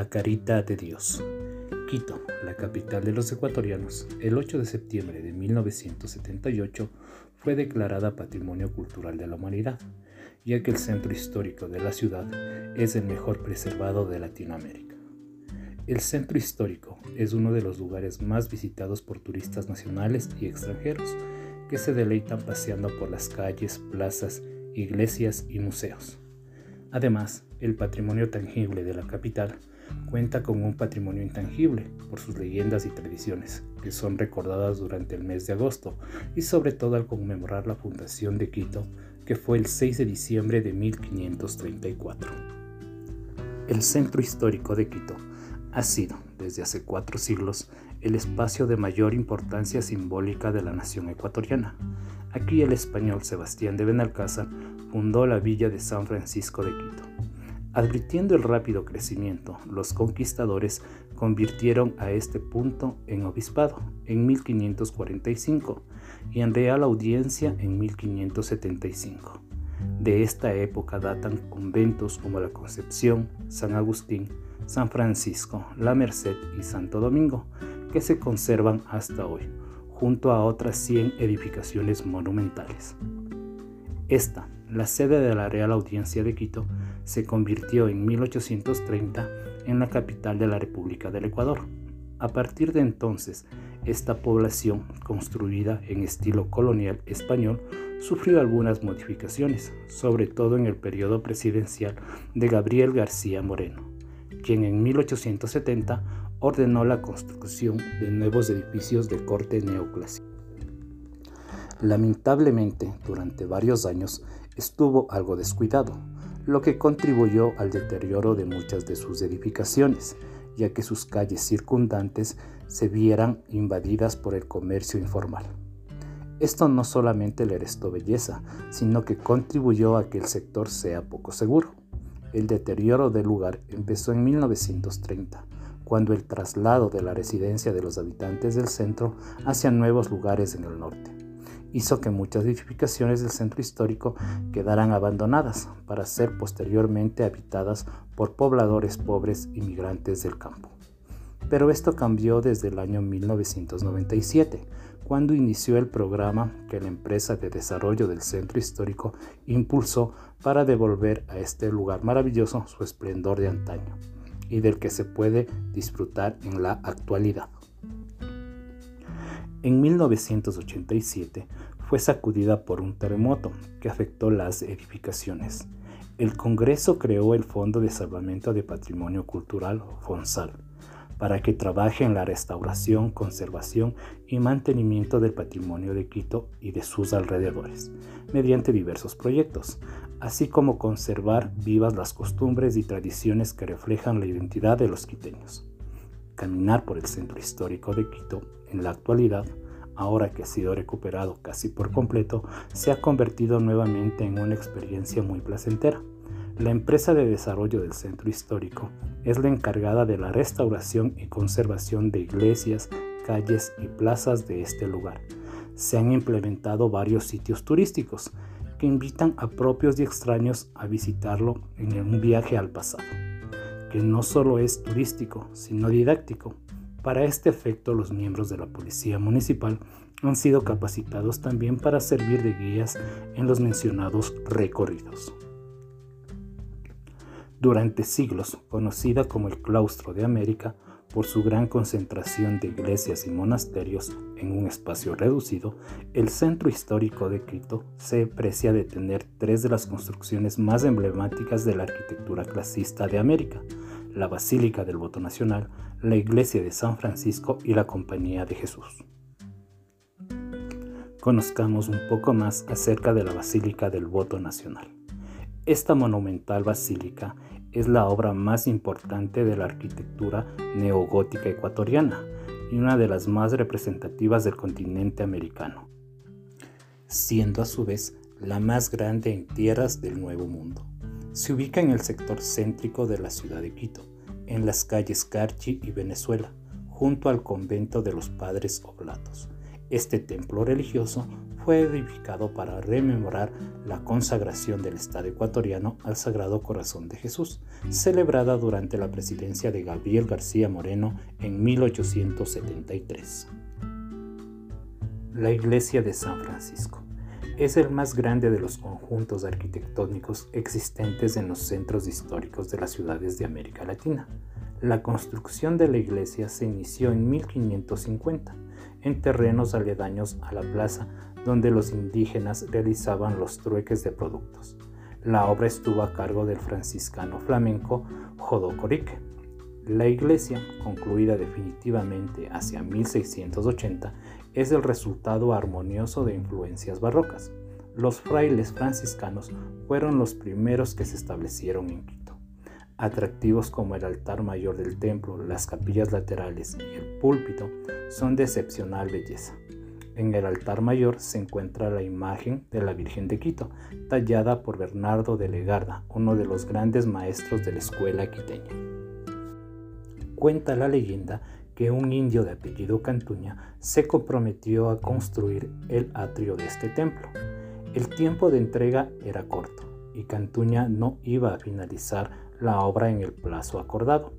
La Carita de Dios. Quito, la capital de los ecuatorianos, el 8 de septiembre de 1978 fue declarada Patrimonio Cultural de la Humanidad, ya que el centro histórico de la ciudad es el mejor preservado de Latinoamérica. El centro histórico es uno de los lugares más visitados por turistas nacionales y extranjeros que se deleitan paseando por las calles, plazas, iglesias y museos. Además, el patrimonio tangible de la capital cuenta con un patrimonio intangible por sus leyendas y tradiciones, que son recordadas durante el mes de agosto y sobre todo al conmemorar la fundación de Quito, que fue el 6 de diciembre de 1534. El centro histórico de Quito ha sido, desde hace cuatro siglos, el espacio de mayor importancia simbólica de la nación ecuatoriana. Aquí el español Sebastián de Benalcázar fundó la villa de San Francisco de Quito. Advirtiendo el rápido crecimiento, los conquistadores convirtieron a este punto en obispado en 1545 y en real audiencia en 1575. De esta época datan conventos como la Concepción, San Agustín, San Francisco, La Merced y Santo Domingo, que se conservan hasta hoy, junto a otras 100 edificaciones monumentales. Esta, la sede de la Real Audiencia de Quito, se convirtió en 1830 en la capital de la República del Ecuador. A partir de entonces, esta población, construida en estilo colonial español, sufrió algunas modificaciones, sobre todo en el periodo presidencial de Gabriel García Moreno, quien en 1870 ordenó la construcción de nuevos edificios de corte neoclásico. Lamentablemente, durante varios años estuvo algo descuidado, lo que contribuyó al deterioro de muchas de sus edificaciones, ya que sus calles circundantes se vieran invadidas por el comercio informal. Esto no solamente le restó belleza, sino que contribuyó a que el sector sea poco seguro. El deterioro del lugar empezó en 1930, cuando el traslado de la residencia de los habitantes del centro hacia nuevos lugares en el norte hizo que muchas edificaciones del centro histórico quedaran abandonadas para ser posteriormente habitadas por pobladores pobres inmigrantes del campo. Pero esto cambió desde el año 1997, cuando inició el programa que la empresa de desarrollo del centro histórico impulsó para devolver a este lugar maravilloso su esplendor de antaño y del que se puede disfrutar en la actualidad. En 1987 fue sacudida por un terremoto que afectó las edificaciones. El Congreso creó el Fondo de Salvamento de Patrimonio Cultural FONSAL para que trabaje en la restauración, conservación y mantenimiento del patrimonio de Quito y de sus alrededores, mediante diversos proyectos, así como conservar vivas las costumbres y tradiciones que reflejan la identidad de los quiteños. Caminar por el centro histórico de Quito en la actualidad, ahora que ha sido recuperado casi por completo, se ha convertido nuevamente en una experiencia muy placentera. La empresa de desarrollo del centro histórico es la encargada de la restauración y conservación de iglesias, calles y plazas de este lugar. Se han implementado varios sitios turísticos que invitan a propios y extraños a visitarlo en un viaje al pasado, que no solo es turístico, sino didáctico, para este efecto, los miembros de la Policía Municipal han sido capacitados también para servir de guías en los mencionados recorridos. Durante siglos, conocida como el Claustro de América por su gran concentración de iglesias y monasterios en un espacio reducido, el centro histórico de Quito se aprecia de tener tres de las construcciones más emblemáticas de la arquitectura clasista de América, la Basílica del Voto Nacional, la Iglesia de San Francisco y la Compañía de Jesús. Conozcamos un poco más acerca de la Basílica del Voto Nacional. Esta monumental basílica es la obra más importante de la arquitectura neogótica ecuatoriana y una de las más representativas del continente americano, siendo a su vez la más grande en tierras del Nuevo Mundo. Se ubica en el sector céntrico de la ciudad de Quito, en las calles Carchi y Venezuela, junto al convento de los Padres Oblatos. Este templo religioso fue edificado para rememorar la consagración del Estado ecuatoriano al Sagrado Corazón de Jesús, celebrada durante la presidencia de Gabriel García Moreno en 1873. La iglesia de San Francisco es el más grande de los conjuntos arquitectónicos existentes en los centros históricos de las ciudades de América Latina. La construcción de la iglesia se inició en 1550 en terrenos aledaños a la plaza donde los indígenas realizaban los trueques de productos. La obra estuvo a cargo del franciscano flamenco Jodocorique. La iglesia, concluida definitivamente hacia 1680, es el resultado armonioso de influencias barrocas. Los frailes franciscanos fueron los primeros que se establecieron en Quito. Atractivos como el altar mayor del templo, las capillas laterales y el púlpito son de excepcional belleza. En el altar mayor se encuentra la imagen de la Virgen de Quito, tallada por Bernardo de Legarda, uno de los grandes maestros de la escuela quiteña. Cuenta la leyenda que un indio de apellido Cantuña se comprometió a construir el atrio de este templo. El tiempo de entrega era corto y Cantuña no iba a finalizar la obra en el plazo acordado,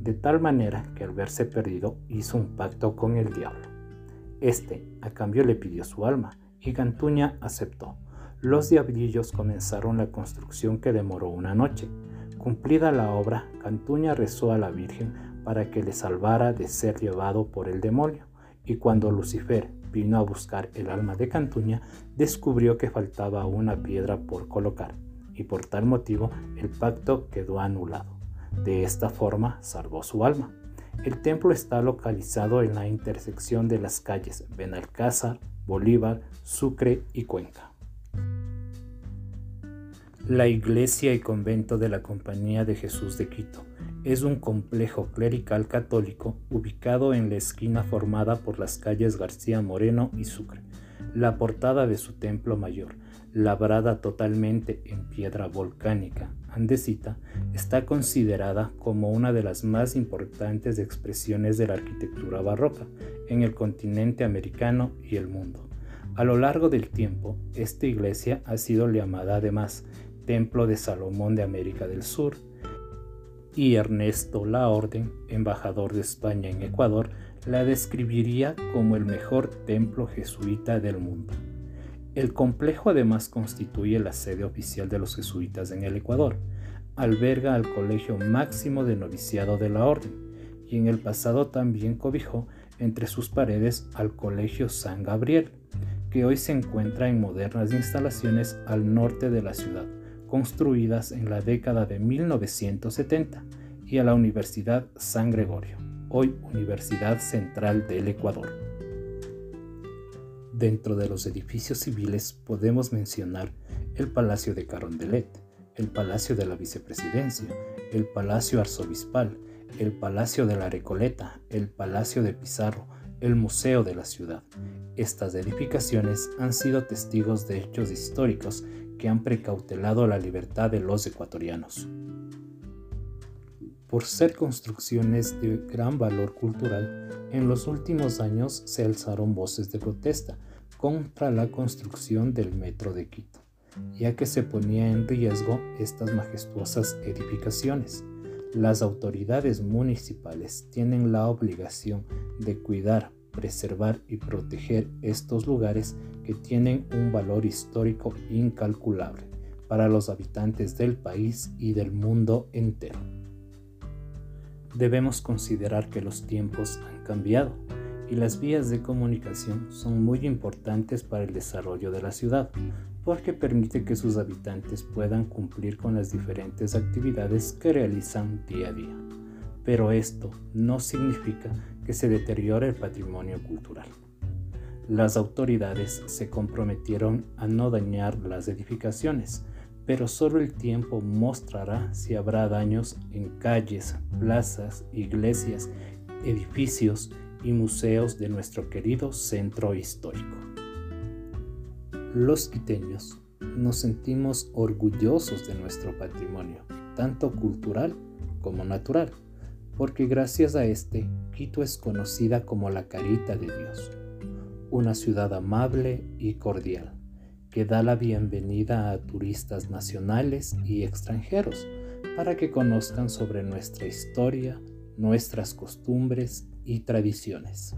de tal manera que al verse perdido hizo un pacto con el diablo. Este, a cambio, le pidió su alma, y Cantuña aceptó. Los diablillos comenzaron la construcción que demoró una noche. Cumplida la obra, Cantuña rezó a la Virgen para que le salvara de ser llevado por el demonio, y cuando Lucifer vino a buscar el alma de Cantuña, descubrió que faltaba una piedra por colocar, y por tal motivo el pacto quedó anulado. De esta forma salvó su alma. El templo está localizado en la intersección de las calles Benalcázar, Bolívar, Sucre y Cuenca. La iglesia y convento de la Compañía de Jesús de Quito es un complejo clerical católico ubicado en la esquina formada por las calles García Moreno y Sucre. La portada de su templo mayor, labrada totalmente en piedra volcánica andesita, está considerada como una de las más importantes expresiones de la arquitectura barroca en el continente americano y el mundo. A lo largo del tiempo, esta iglesia ha sido llamada además Templo de Salomón de América del Sur, y Ernesto La Orden, embajador de España en Ecuador, la describiría como el mejor templo jesuita del mundo. El complejo además constituye la sede oficial de los jesuitas en el Ecuador, alberga al Colegio Máximo de Noviciado de la Orden y en el pasado también cobijó entre sus paredes al Colegio San Gabriel, que hoy se encuentra en modernas instalaciones al norte de la ciudad, construidas en la década de 1970, y a la Universidad San Gregorio, hoy Universidad Central del Ecuador. Dentro de los edificios civiles podemos mencionar el Palacio de Carondelet, el Palacio de la Vicepresidencia, el Palacio Arzobispal, el Palacio de la Recoleta, el Palacio de Pizarro, el Museo de la Ciudad. Estas edificaciones han sido testigos de hechos históricos que han precautelado la libertad de los ecuatorianos. Por ser construcciones de gran valor cultural, en los últimos años se alzaron voces de protesta contra la construcción del Metro de Quito, ya que se ponía en riesgo estas majestuosas edificaciones. Las autoridades municipales tienen la obligación de cuidar, preservar y proteger estos lugares que tienen un valor histórico incalculable para los habitantes del país y del mundo entero. Debemos considerar que los tiempos han cambiado y las vías de comunicación son muy importantes para el desarrollo de la ciudad, porque permite que sus habitantes puedan cumplir con las diferentes actividades que realizan día a día. Pero esto no significa que se deteriore el patrimonio cultural. Las autoridades se comprometieron a no dañar las edificaciones, pero solo el tiempo mostrará si habrá daños en calles, plazas, iglesias, edificios y museos de nuestro querido centro histórico. Los quiteños nos sentimos orgullosos de nuestro patrimonio, tanto cultural como natural, porque gracias a este, Quito es conocida como la carita de Dios. una ciudad amable y cordial, que da la bienvenida a turistas nacionales y extranjeros para que conozcan sobre nuestra historia, nuestras costumbres y tradiciones.